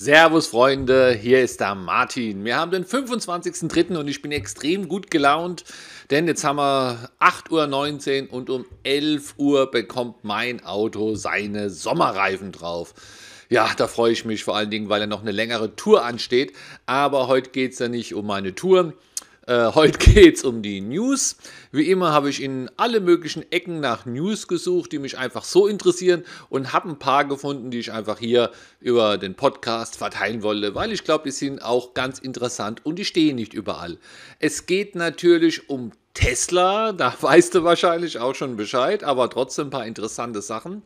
Servus Freunde, hier ist der Martin. Wir haben den 25.03. und ich bin extrem gut gelaunt, denn jetzt haben wir 8.19 Uhr und um 11 Uhr bekommt mein Auto seine Sommerreifen drauf. Ja, da freue ich mich vor allen Dingen, weil ja noch eine längere Tour ansteht. Aber heute geht es ja nicht um meine Tour, äh, heute geht es um die News. Wie immer habe ich in alle möglichen Ecken nach News gesucht, die mich einfach so interessieren und habe ein paar gefunden, die ich einfach hier über den Podcast verteilen wollte, weil ich glaube, die sind auch ganz interessant und die stehen nicht überall. Es geht natürlich um Tesla, da weißt du wahrscheinlich auch schon Bescheid, aber trotzdem ein paar interessante Sachen.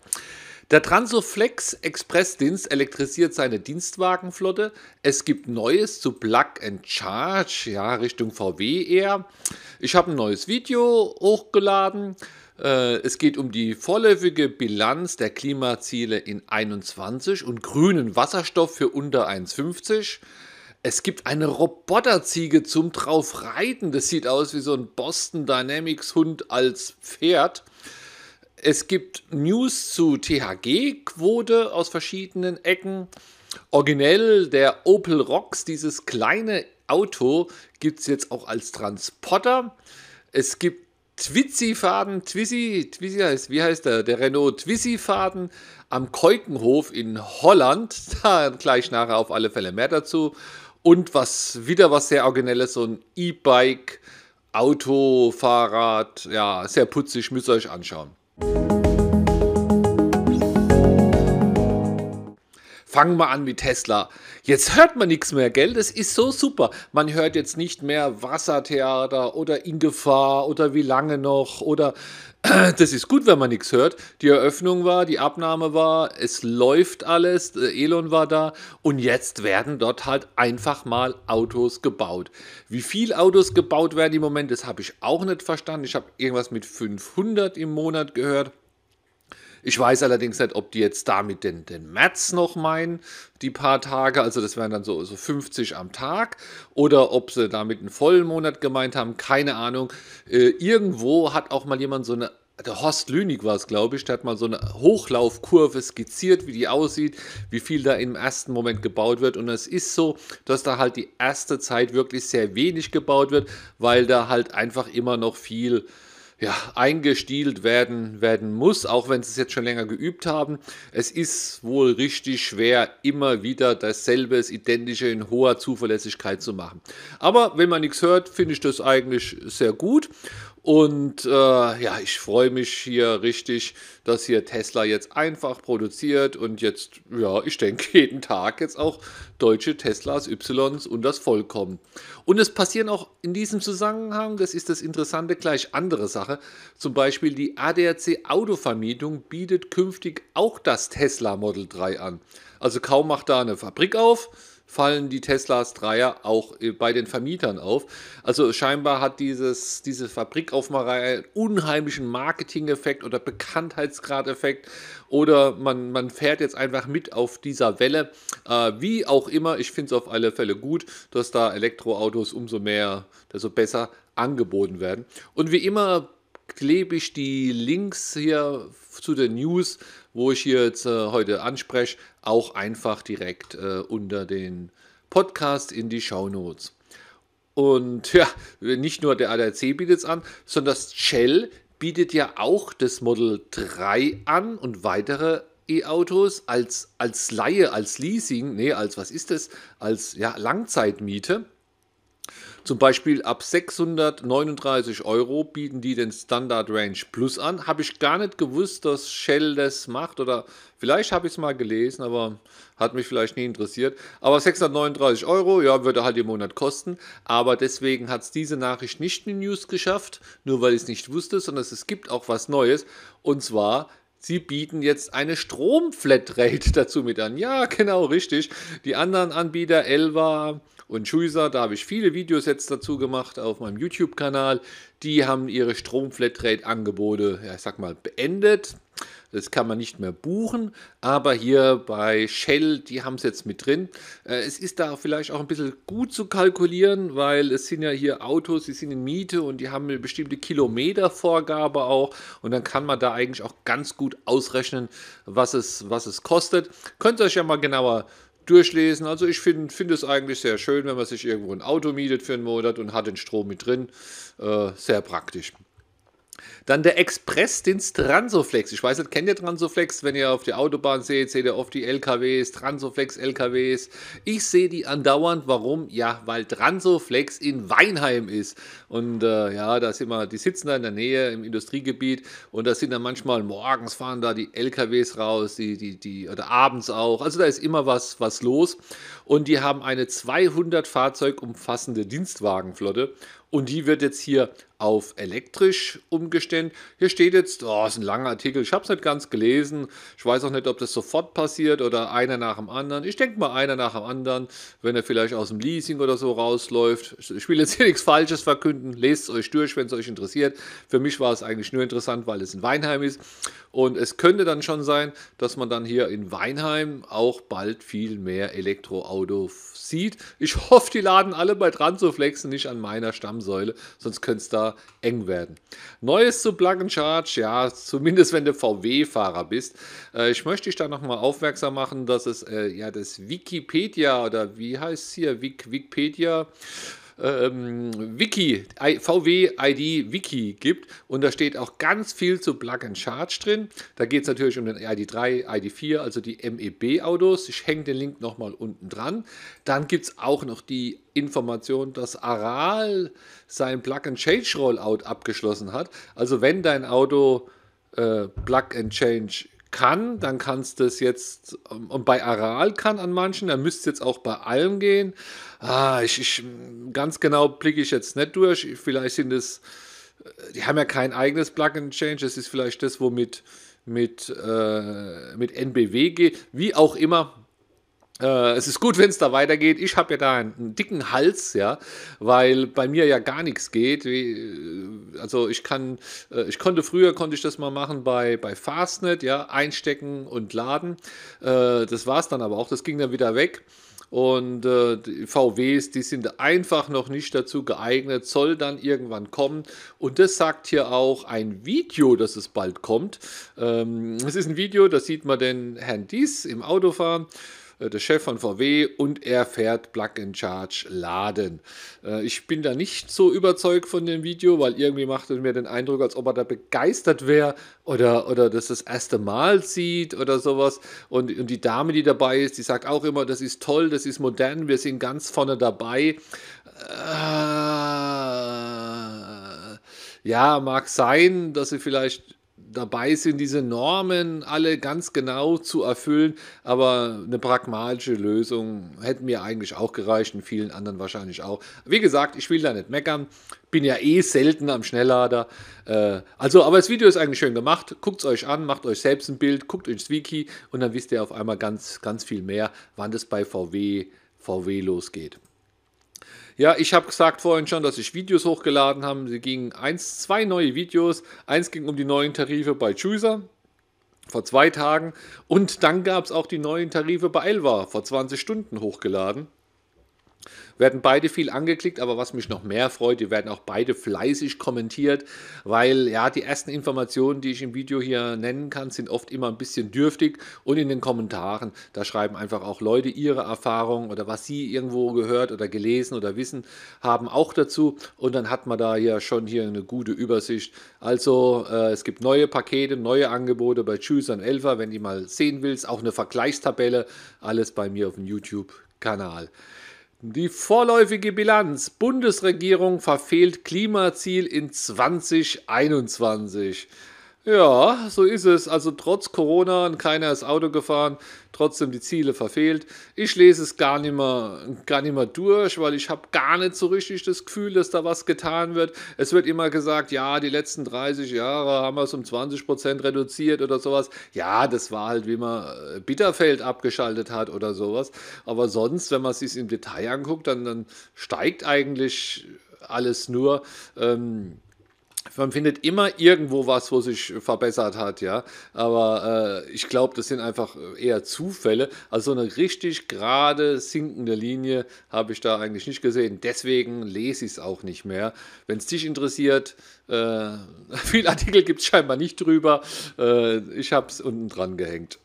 Der Transoflex Expressdienst elektrisiert seine Dienstwagenflotte. Es gibt Neues zu Plug and Charge, ja, Richtung VW eher. Ich habe ein neues Video hochgeladen. Äh, es geht um die vorläufige Bilanz der Klimaziele in 21 und grünen Wasserstoff für unter 1,50. Es gibt eine Roboterziege zum draufreiten. Das sieht aus wie so ein Boston Dynamics Hund als Pferd. Es gibt News zu THG-Quote aus verschiedenen Ecken. Originell der Opel Rocks, dieses kleine Auto, gibt es jetzt auch als Transporter. Es gibt Twizy-Faden, Twizy, Twizy heißt, wie heißt der? Der Renault Twizy-Faden am Keukenhof in Holland. Da gleich nachher auf alle Fälle mehr dazu. Und was wieder was sehr Originelles, so ein E-Bike, Auto, Fahrrad, ja, sehr putzig, müsst ihr euch anschauen. Thank you Fangen wir an mit Tesla. Jetzt hört man nichts mehr, gell? Das ist so super. Man hört jetzt nicht mehr Wassertheater oder in Gefahr oder wie lange noch oder das ist gut, wenn man nichts hört. Die Eröffnung war, die Abnahme war, es läuft alles, Elon war da und jetzt werden dort halt einfach mal Autos gebaut. Wie viele Autos gebaut werden im Moment, das habe ich auch nicht verstanden. Ich habe irgendwas mit 500 im Monat gehört. Ich weiß allerdings nicht, ob die jetzt damit den, den März noch meinen, die paar Tage, also das wären dann so, so 50 am Tag, oder ob sie damit einen vollen Monat gemeint haben, keine Ahnung. Äh, irgendwo hat auch mal jemand so eine der Horst Lünig war es, glaube ich, der hat mal so eine Hochlaufkurve skizziert, wie die aussieht, wie viel da im ersten Moment gebaut wird. Und es ist so, dass da halt die erste Zeit wirklich sehr wenig gebaut wird, weil da halt einfach immer noch viel ja, eingestielt werden, werden muss, auch wenn sie es jetzt schon länger geübt haben. Es ist wohl richtig schwer, immer wieder dasselbe, das Identische in hoher Zuverlässigkeit zu machen. Aber wenn man nichts hört, finde ich das eigentlich sehr gut. Und äh, ja, ich freue mich hier richtig, dass hier Tesla jetzt einfach produziert und jetzt, ja, ich denke, jeden Tag jetzt auch deutsche Teslas, Ys und das Vollkommen. Und es passieren auch in diesem Zusammenhang, das ist das Interessante, gleich andere Sache. Zum Beispiel die ADAC Autovermietung bietet künftig auch das Tesla Model 3 an. Also kaum macht da eine Fabrik auf, fallen die Teslas Dreier auch äh, bei den Vermietern auf. Also scheinbar hat dieses, diese Fabrikaufmacherei einen unheimlichen Marketing-Effekt oder Bekanntheitsgrad-Effekt oder man, man fährt jetzt einfach mit auf dieser Welle. Äh, wie auch immer, ich finde es auf alle Fälle gut, dass da Elektroautos umso mehr, desto besser angeboten werden. Und wie immer klebe ich die Links hier zu den News, wo ich hier jetzt äh, heute anspreche, auch einfach direkt äh, unter den Podcast in die Show Notes. Und ja, nicht nur der ADAC bietet es an, sondern das Shell bietet ja auch das Model 3 an und weitere E-Autos als, als Laie, als Leasing, nee, als was ist das? Als ja, Langzeitmiete. Zum Beispiel ab 639 Euro bieten die den Standard Range Plus an. Habe ich gar nicht gewusst, dass Shell das macht oder vielleicht habe ich es mal gelesen, aber hat mich vielleicht nie interessiert. Aber 639 Euro, ja, würde halt im Monat kosten. Aber deswegen hat es diese Nachricht nicht in die News geschafft, nur weil ich es nicht wusste, sondern es gibt auch was Neues. Und zwar Sie bieten jetzt eine Stromflatrate dazu mit an. Ja, genau, richtig. Die anderen Anbieter, Elva, und Schuiser, da habe ich viele Videos jetzt dazu gemacht auf meinem YouTube-Kanal. Die haben ihre Stromflatrate-Angebote, ja, ich sag mal, beendet. Das kann man nicht mehr buchen, aber hier bei Shell, die haben es jetzt mit drin. Äh, es ist da vielleicht auch ein bisschen gut zu kalkulieren, weil es sind ja hier Autos, die sind in Miete und die haben eine bestimmte Kilometervorgabe auch. Und dann kann man da eigentlich auch ganz gut ausrechnen, was es, was es kostet. Könnt ihr euch ja mal genauer durchlesen. Also ich finde find es eigentlich sehr schön, wenn man sich irgendwo ein Auto mietet für einen Monat und hat den Strom mit drin. Äh, sehr praktisch. Dann der Expressdienst Transoflex. Ich weiß nicht, kennt ihr Transoflex? Wenn ihr auf die Autobahn seht, seht ihr oft die LKWs, Transoflex LKWs. Ich sehe die andauernd. Warum? Ja, weil Transoflex in Weinheim ist. Und äh, ja, da sind wir, die sitzen da in der Nähe im Industriegebiet und da sind dann manchmal morgens fahren da die LKWs raus, die, die, die, oder abends auch. Also da ist immer was, was los. Und die haben eine 200 Fahrzeug umfassende Dienstwagenflotte und die wird jetzt hier auf elektrisch umgestellt. Hier steht jetzt, oh, ist ein langer Artikel, ich habe es nicht ganz gelesen. Ich weiß auch nicht, ob das sofort passiert oder einer nach dem anderen. Ich denke mal einer nach dem anderen, wenn er vielleicht aus dem Leasing oder so rausläuft. Ich will jetzt hier nichts Falsches verkünden. Lest es euch durch, wenn es euch interessiert. Für mich war es eigentlich nur interessant, weil es in Weinheim ist. Und es könnte dann schon sein, dass man dann hier in Weinheim auch bald viel mehr Elektroautos sieht. Ich hoffe, die laden alle bei Transoflex nicht an meiner Stammsäule, sonst könnte es da eng werden. Neues zu Plug and Charge, ja, zumindest wenn du VW-Fahrer bist. Äh, ich möchte dich da nochmal aufmerksam machen, dass es äh, ja das Wikipedia oder wie heißt es hier, Wik Wikipedia ähm, Wiki, VW-ID Wiki gibt und da steht auch ganz viel zu Plug and Charge drin. Da geht es natürlich um den ID3, ID4, also die MEB-Autos. Ich hänge den Link nochmal unten dran. Dann gibt es auch noch die Information, dass Aral sein Plug and Change Rollout abgeschlossen hat. Also wenn dein Auto äh, Plug and Change kann, dann kannst du es jetzt, ähm, und bei Aral kann an manchen, dann müsste es jetzt auch bei allen gehen. Ah, ich, ich, ganz genau blicke ich jetzt nicht durch. Vielleicht sind es, äh, die haben ja kein eigenes Plug-and-Change, das ist vielleicht das, womit mit, äh, mit NBW geht. Wie auch immer, äh, es ist gut, wenn es da weitergeht. Ich habe ja da einen, einen, dicken Hals, ja, weil bei mir ja gar nichts geht. Wie, äh, also ich kann, äh, ich konnte früher konnte ich das mal machen bei, bei Fastnet, ja, einstecken und laden. Äh, das war es dann aber auch. Das ging dann wieder weg. Und äh, die VWs, die sind einfach noch nicht dazu geeignet, soll dann irgendwann kommen. Und das sagt hier auch ein Video, dass es bald kommt. Ähm, es ist ein Video, da sieht man den Herrn Dies im Auto fahren. Äh, der Chef von VW und er fährt Plug and Charge laden. Äh, ich bin da nicht so überzeugt von dem Video, weil irgendwie macht es mir den Eindruck, als ob er da begeistert wäre oder, oder das das erste Mal sieht oder sowas. Und, und die Dame, die dabei ist, die sagt auch immer, das ist toll, das ist modern, wir sind ganz vorne dabei. Äh, ja, mag sein, dass sie vielleicht dabei sind, diese Normen alle ganz genau zu erfüllen. Aber eine pragmatische Lösung hätte mir eigentlich auch gereicht und vielen anderen wahrscheinlich auch. Wie gesagt, ich will da nicht meckern. Bin ja eh selten am Schnelllader. Äh, also, aber das Video ist eigentlich schön gemacht. Guckt es euch an, macht euch selbst ein Bild, guckt das Wiki und dann wisst ihr auf einmal ganz, ganz viel mehr, wann das bei VW, VW losgeht. Ja, ich habe gesagt vorhin schon, dass ich Videos hochgeladen habe. Sie gingen eins, zwei neue Videos. Eins ging um die neuen Tarife bei Chooser vor zwei Tagen und dann gab es auch die neuen Tarife bei Elva vor 20 Stunden hochgeladen. Werden beide viel angeklickt, aber was mich noch mehr freut, die werden auch beide fleißig kommentiert, weil ja, die ersten Informationen, die ich im Video hier nennen kann, sind oft immer ein bisschen dürftig und in den Kommentaren, da schreiben einfach auch Leute ihre Erfahrungen oder was sie irgendwo gehört oder gelesen oder wissen haben auch dazu und dann hat man da ja schon hier eine gute Übersicht. Also äh, es gibt neue Pakete, neue Angebote bei Choose und Elfer, wenn du mal sehen willst, auch eine Vergleichstabelle, alles bei mir auf dem YouTube-Kanal. Die vorläufige Bilanz. Bundesregierung verfehlt Klimaziel in 2021. Ja, so ist es. Also trotz Corona und keiner ist Auto gefahren, trotzdem die Ziele verfehlt. Ich lese es gar nicht mehr, gar nicht mehr durch, weil ich habe gar nicht so richtig das Gefühl, dass da was getan wird. Es wird immer gesagt, ja, die letzten 30 Jahre haben wir es um 20 Prozent reduziert oder sowas. Ja, das war halt, wie man äh, Bitterfeld abgeschaltet hat oder sowas. Aber sonst, wenn man es sich im Detail anguckt, dann, dann steigt eigentlich alles nur. Ähm, man findet immer irgendwo was, wo sich verbessert hat, ja. Aber äh, ich glaube, das sind einfach eher Zufälle. Also eine richtig gerade sinkende Linie habe ich da eigentlich nicht gesehen. Deswegen lese ich es auch nicht mehr. Wenn es dich interessiert, äh, viele Artikel gibt es scheinbar nicht drüber. Äh, ich habe es unten dran gehängt.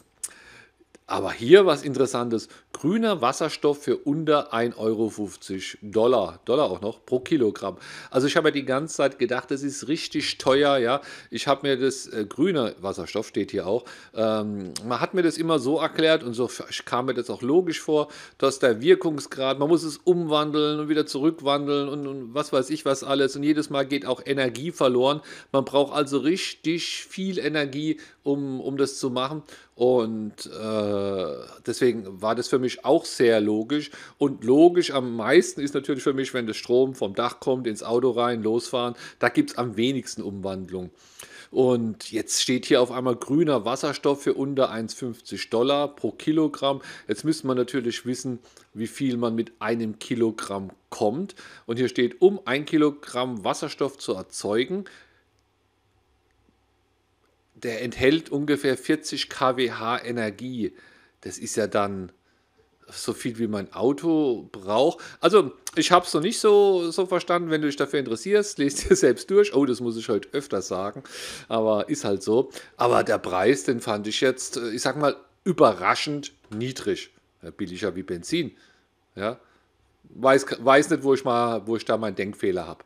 Aber hier was Interessantes. Grüner Wasserstoff für unter 1,50 Euro. Dollar. Dollar auch noch pro Kilogramm. Also ich habe ja die ganze Zeit gedacht, das ist richtig teuer. Ja, Ich habe mir das äh, grüne Wasserstoff, steht hier auch, ähm, man hat mir das immer so erklärt und so kam mir das auch logisch vor, dass der Wirkungsgrad, man muss es umwandeln und wieder zurückwandeln und, und was weiß ich was alles. Und jedes Mal geht auch Energie verloren. Man braucht also richtig viel Energie, um, um das zu machen. Und äh, deswegen war das für mich auch sehr logisch. Und logisch am meisten ist natürlich für mich, wenn der Strom vom Dach kommt, ins Auto rein, losfahren, da gibt es am wenigsten Umwandlung. Und jetzt steht hier auf einmal grüner Wasserstoff für unter 1,50 Dollar pro Kilogramm. Jetzt müsste man natürlich wissen, wie viel man mit einem Kilogramm kommt. Und hier steht, um ein Kilogramm Wasserstoff zu erzeugen, der enthält ungefähr 40 kWh Energie. Das ist ja dann so viel wie mein Auto braucht. Also, ich habe es noch nicht so, so verstanden. Wenn du dich dafür interessierst, lest dir selbst durch. Oh, das muss ich heute öfter sagen. Aber ist halt so. Aber der Preis, den fand ich jetzt, ich sag mal, überraschend niedrig. Billiger wie Benzin. Ja. Weiß, weiß nicht, wo ich, mal, wo ich da meinen Denkfehler habe.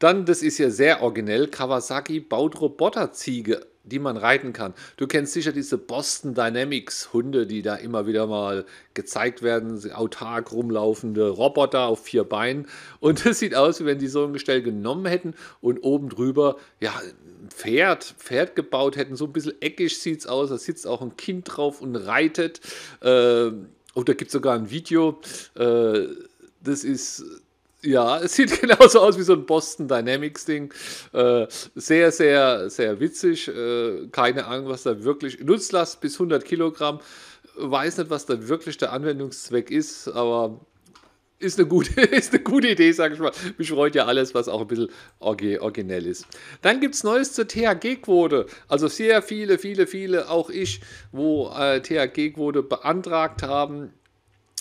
Dann, das ist ja sehr originell, Kawasaki baut Roboterziege die man reiten kann. Du kennst sicher diese Boston Dynamics Hunde, die da immer wieder mal gezeigt werden, autark rumlaufende Roboter auf vier Beinen. Und es sieht aus, wie wenn die so ein Gestell genommen hätten und oben drüber, ja, ein Pferd, Pferd gebaut hätten. So ein bisschen eckig sieht es aus. Da sitzt auch ein Kind drauf und reitet. Äh, und da gibt es sogar ein Video. Äh, das ist ja, es sieht genauso aus wie so ein Boston Dynamics Ding. Äh, sehr, sehr, sehr witzig. Äh, keine Ahnung, was da wirklich. Nutzlast bis 100 Kilogramm. Weiß nicht, was da wirklich der Anwendungszweck ist, aber ist eine gute, ist eine gute Idee, sage ich mal. Mich freut ja alles, was auch ein bisschen originell ist. Dann gibt es Neues zur THG-Quote. Also sehr viele, viele, viele, auch ich, wo äh, THG-Quote beantragt haben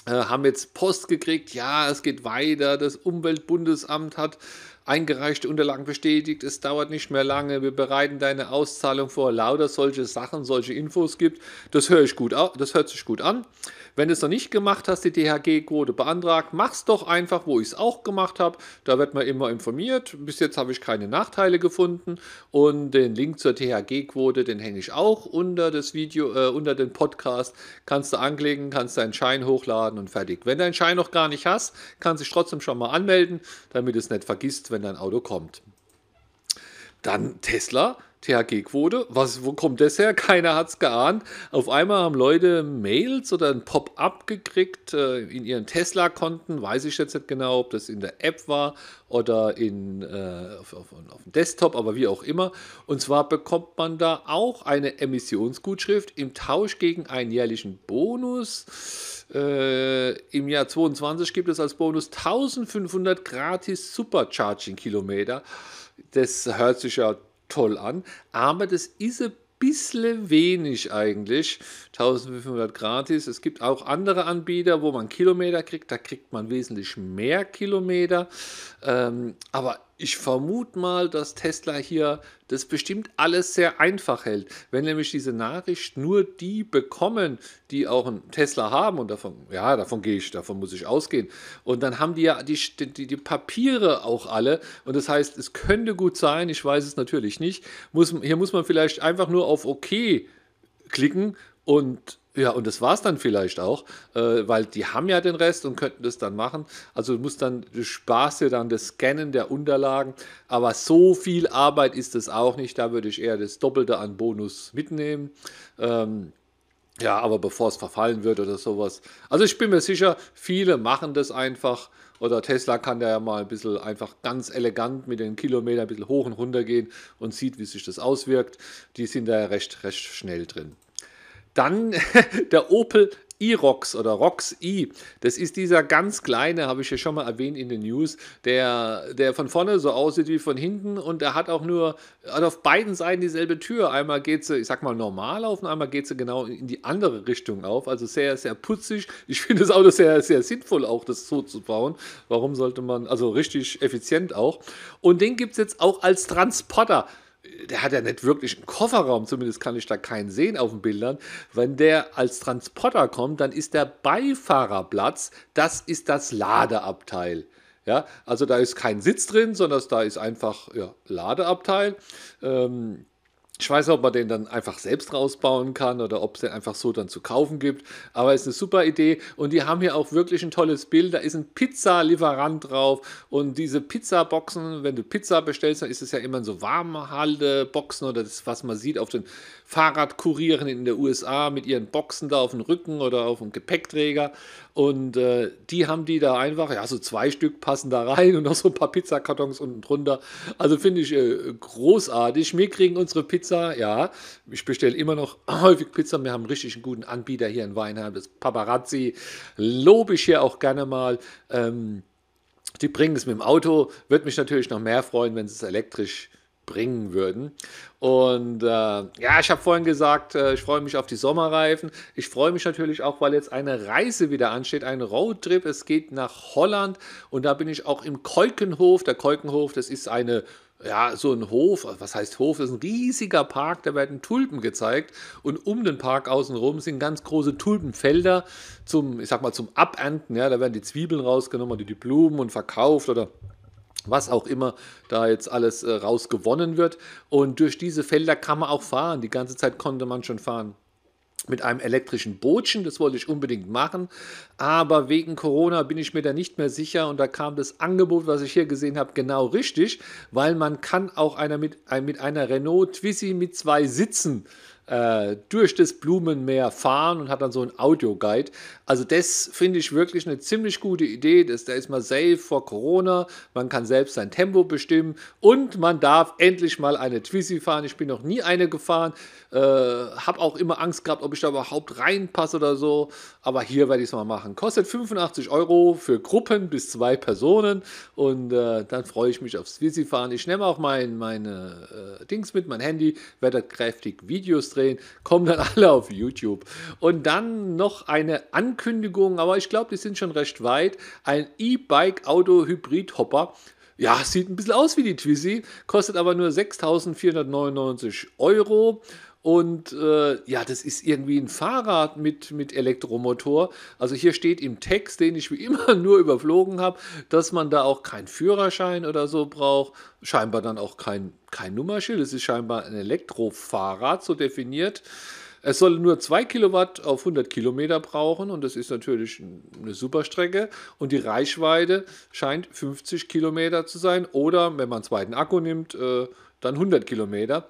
haben jetzt Post gekriegt, ja, es geht weiter, das Umweltbundesamt hat eingereichte Unterlagen bestätigt, es dauert nicht mehr lange, wir bereiten deine Auszahlung vor, lauter solche Sachen, solche Infos gibt. Das höre ich gut, das hört sich gut an. Wenn du es noch nicht gemacht hast, die DHG-Quote beantragt, mach es doch einfach, wo ich es auch gemacht habe. Da wird man immer informiert. Bis jetzt habe ich keine Nachteile gefunden. Und den Link zur THG-Quote, den hänge ich auch unter das Video, äh, unter den Podcast. Kannst du anklicken, kannst deinen Schein hochladen und fertig. Wenn du deinen Schein noch gar nicht hast, kannst du dich trotzdem schon mal anmelden, damit du es nicht vergisst, wenn dein Auto kommt. Dann Tesla THG-Quote. Was, wo kommt das her? Keiner hat es geahnt. Auf einmal haben Leute Mails oder ein Pop-up gekriegt äh, in ihren Tesla-Konten. Weiß ich jetzt nicht genau, ob das in der App war oder in, äh, auf, auf, auf, dem Desktop, aber wie auch immer. Und zwar bekommt man da auch eine Emissionsgutschrift im Tausch gegen einen jährlichen Bonus. Äh, Im Jahr 2022 gibt es als Bonus 1500 gratis Supercharging-Kilometer. Das hört sich ja toll an, aber das ist ein bisschen wenig eigentlich. 1500 gratis. Es gibt auch andere Anbieter, wo man Kilometer kriegt. Da kriegt man wesentlich mehr Kilometer. Ähm, aber ich vermute mal, dass Tesla hier das bestimmt alles sehr einfach hält. Wenn nämlich diese Nachricht nur die bekommen, die auch einen Tesla haben, und davon, ja, davon gehe ich, davon muss ich ausgehen. Und dann haben die ja die, die, die Papiere auch alle. Und das heißt, es könnte gut sein, ich weiß es natürlich nicht. Muss, hier muss man vielleicht einfach nur auf OK klicken und ja, und das war es dann vielleicht auch, äh, weil die haben ja den Rest und könnten das dann machen. Also du musst dann, du sparst dir dann das Scannen der Unterlagen, aber so viel Arbeit ist es auch nicht. Da würde ich eher das Doppelte an Bonus mitnehmen. Ähm, ja, aber bevor es verfallen wird oder sowas. Also ich bin mir sicher, viele machen das einfach. Oder Tesla kann da ja mal ein bisschen einfach ganz elegant mit den Kilometern ein bisschen hoch und runter gehen und sieht, wie sich das auswirkt. Die sind da ja recht, recht schnell drin. Dann der Opel E-Rox oder Rox E. Das ist dieser ganz kleine, habe ich ja schon mal erwähnt in den News, der, der von vorne so aussieht wie von hinten und der hat auch nur hat auf beiden Seiten dieselbe Tür. Einmal geht sie, ich sag mal, normal auf und einmal geht sie genau in die andere Richtung auf. Also sehr, sehr putzig. Ich finde das Auto sehr, sehr sinnvoll, auch das so zu bauen. Warum sollte man, also richtig effizient auch. Und den gibt es jetzt auch als Transporter der hat ja nicht wirklich einen Kofferraum, zumindest kann ich da keinen sehen auf den Bildern. Wenn der als Transporter kommt, dann ist der Beifahrerplatz, das ist das Ladeabteil. Ja, also da ist kein Sitz drin, sondern da ist einfach ja, Ladeabteil. Ähm, ich weiß nicht, ob man den dann einfach selbst rausbauen kann oder ob es den einfach so dann zu kaufen gibt. Aber es ist eine super Idee. Und die haben hier auch wirklich ein tolles Bild. Da ist ein Pizzalieferant drauf. Und diese Pizzaboxen, wenn du Pizza bestellst, dann ist es ja immer so Warmhalteboxen oder das, was man sieht auf den Fahrradkurieren in den USA mit ihren Boxen da auf dem Rücken oder auf dem Gepäckträger. Und äh, die haben die da einfach, ja, so zwei Stück passen da rein und noch so ein paar Pizzakartons unten drunter. Also finde ich äh, großartig. Wir kriegen unsere Pizza, ja, ich bestelle immer noch häufig Pizza. Wir haben richtig einen guten Anbieter hier in Weinheim, das Paparazzi. Lobe ich hier auch gerne mal. Ähm, die bringen es mit dem Auto. Würde mich natürlich noch mehr freuen, wenn es elektrisch bringen würden. Und äh, ja, ich habe vorhin gesagt, äh, ich freue mich auf die Sommerreifen. Ich freue mich natürlich auch, weil jetzt eine Reise wieder ansteht, ein Roadtrip. Es geht nach Holland und da bin ich auch im Keukenhof. Der Keukenhof, das ist eine ja, so ein Hof, was heißt Hof? Das ist ein riesiger Park, da werden Tulpen gezeigt und um den Park außenrum sind ganz große Tulpenfelder zum, ich sag mal, zum Abernten. Ja, da werden die Zwiebeln rausgenommen oder die Blumen und verkauft oder was auch immer da jetzt alles äh, rausgewonnen wird. Und durch diese Felder kann man auch fahren. Die ganze Zeit konnte man schon fahren mit einem elektrischen Bootchen, das wollte ich unbedingt machen, aber wegen Corona bin ich mir da nicht mehr sicher. Und da kam das Angebot, was ich hier gesehen habe, genau richtig, weil man kann auch einer mit, mit einer Renault Twizy mit zwei Sitzen äh, durch das Blumenmeer fahren und hat dann so ein Audioguide. Also das finde ich wirklich eine ziemlich gute Idee. Das, da ist man safe vor Corona, man kann selbst sein Tempo bestimmen und man darf endlich mal eine Twizy fahren. Ich bin noch nie eine gefahren, äh, habe auch immer Angst gehabt, ob ich da überhaupt reinpasse oder so. Aber hier werde ich es mal machen. Kostet 85 Euro für Gruppen bis zwei Personen und äh, dann freue ich mich aufs Twizy fahren. Ich nehme auch mein, meine äh, Dings mit, mein Handy, werde kräftig Videos drehen kommen dann alle auf YouTube. Und dann noch eine Ankündigung, aber ich glaube, die sind schon recht weit. Ein E-Bike-Auto-Hybrid-Hopper. Ja, sieht ein bisschen aus wie die Twizy, kostet aber nur 6.499 Euro und äh, ja, das ist irgendwie ein Fahrrad mit, mit Elektromotor. Also hier steht im Text, den ich wie immer nur überflogen habe, dass man da auch keinen Führerschein oder so braucht. Scheinbar dann auch kein, kein Nummerschild. Es ist scheinbar ein Elektrofahrrad, so definiert. Es soll nur 2 Kilowatt auf 100 Kilometer brauchen und das ist natürlich eine super Strecke. Und die Reichweite scheint 50 Kilometer zu sein oder, wenn man einen zweiten Akku nimmt, äh, dann 100 Kilometer.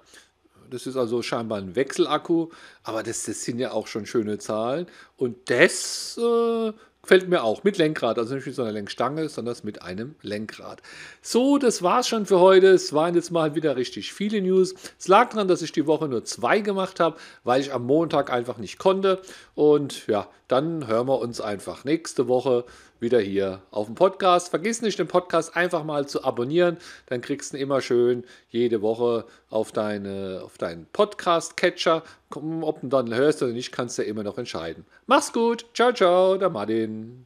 Das ist also scheinbar ein Wechselakku, aber das, das sind ja auch schon schöne Zahlen. Und das äh, gefällt mir auch mit Lenkrad, also nicht mit so einer Lenkstange, sondern mit einem Lenkrad. So, das war's schon für heute. Es waren jetzt mal wieder richtig viele News. Es lag daran, dass ich die Woche nur zwei gemacht habe, weil ich am Montag einfach nicht konnte. Und ja, dann hören wir uns einfach nächste Woche wieder hier auf dem Podcast. Vergiss nicht, den Podcast einfach mal zu abonnieren. Dann kriegst du ihn immer schön jede Woche auf, deine, auf deinen Podcast-Catcher. Ob du dann hörst oder nicht, kannst du ja immer noch entscheiden. Mach's gut. Ciao, ciao, der Martin.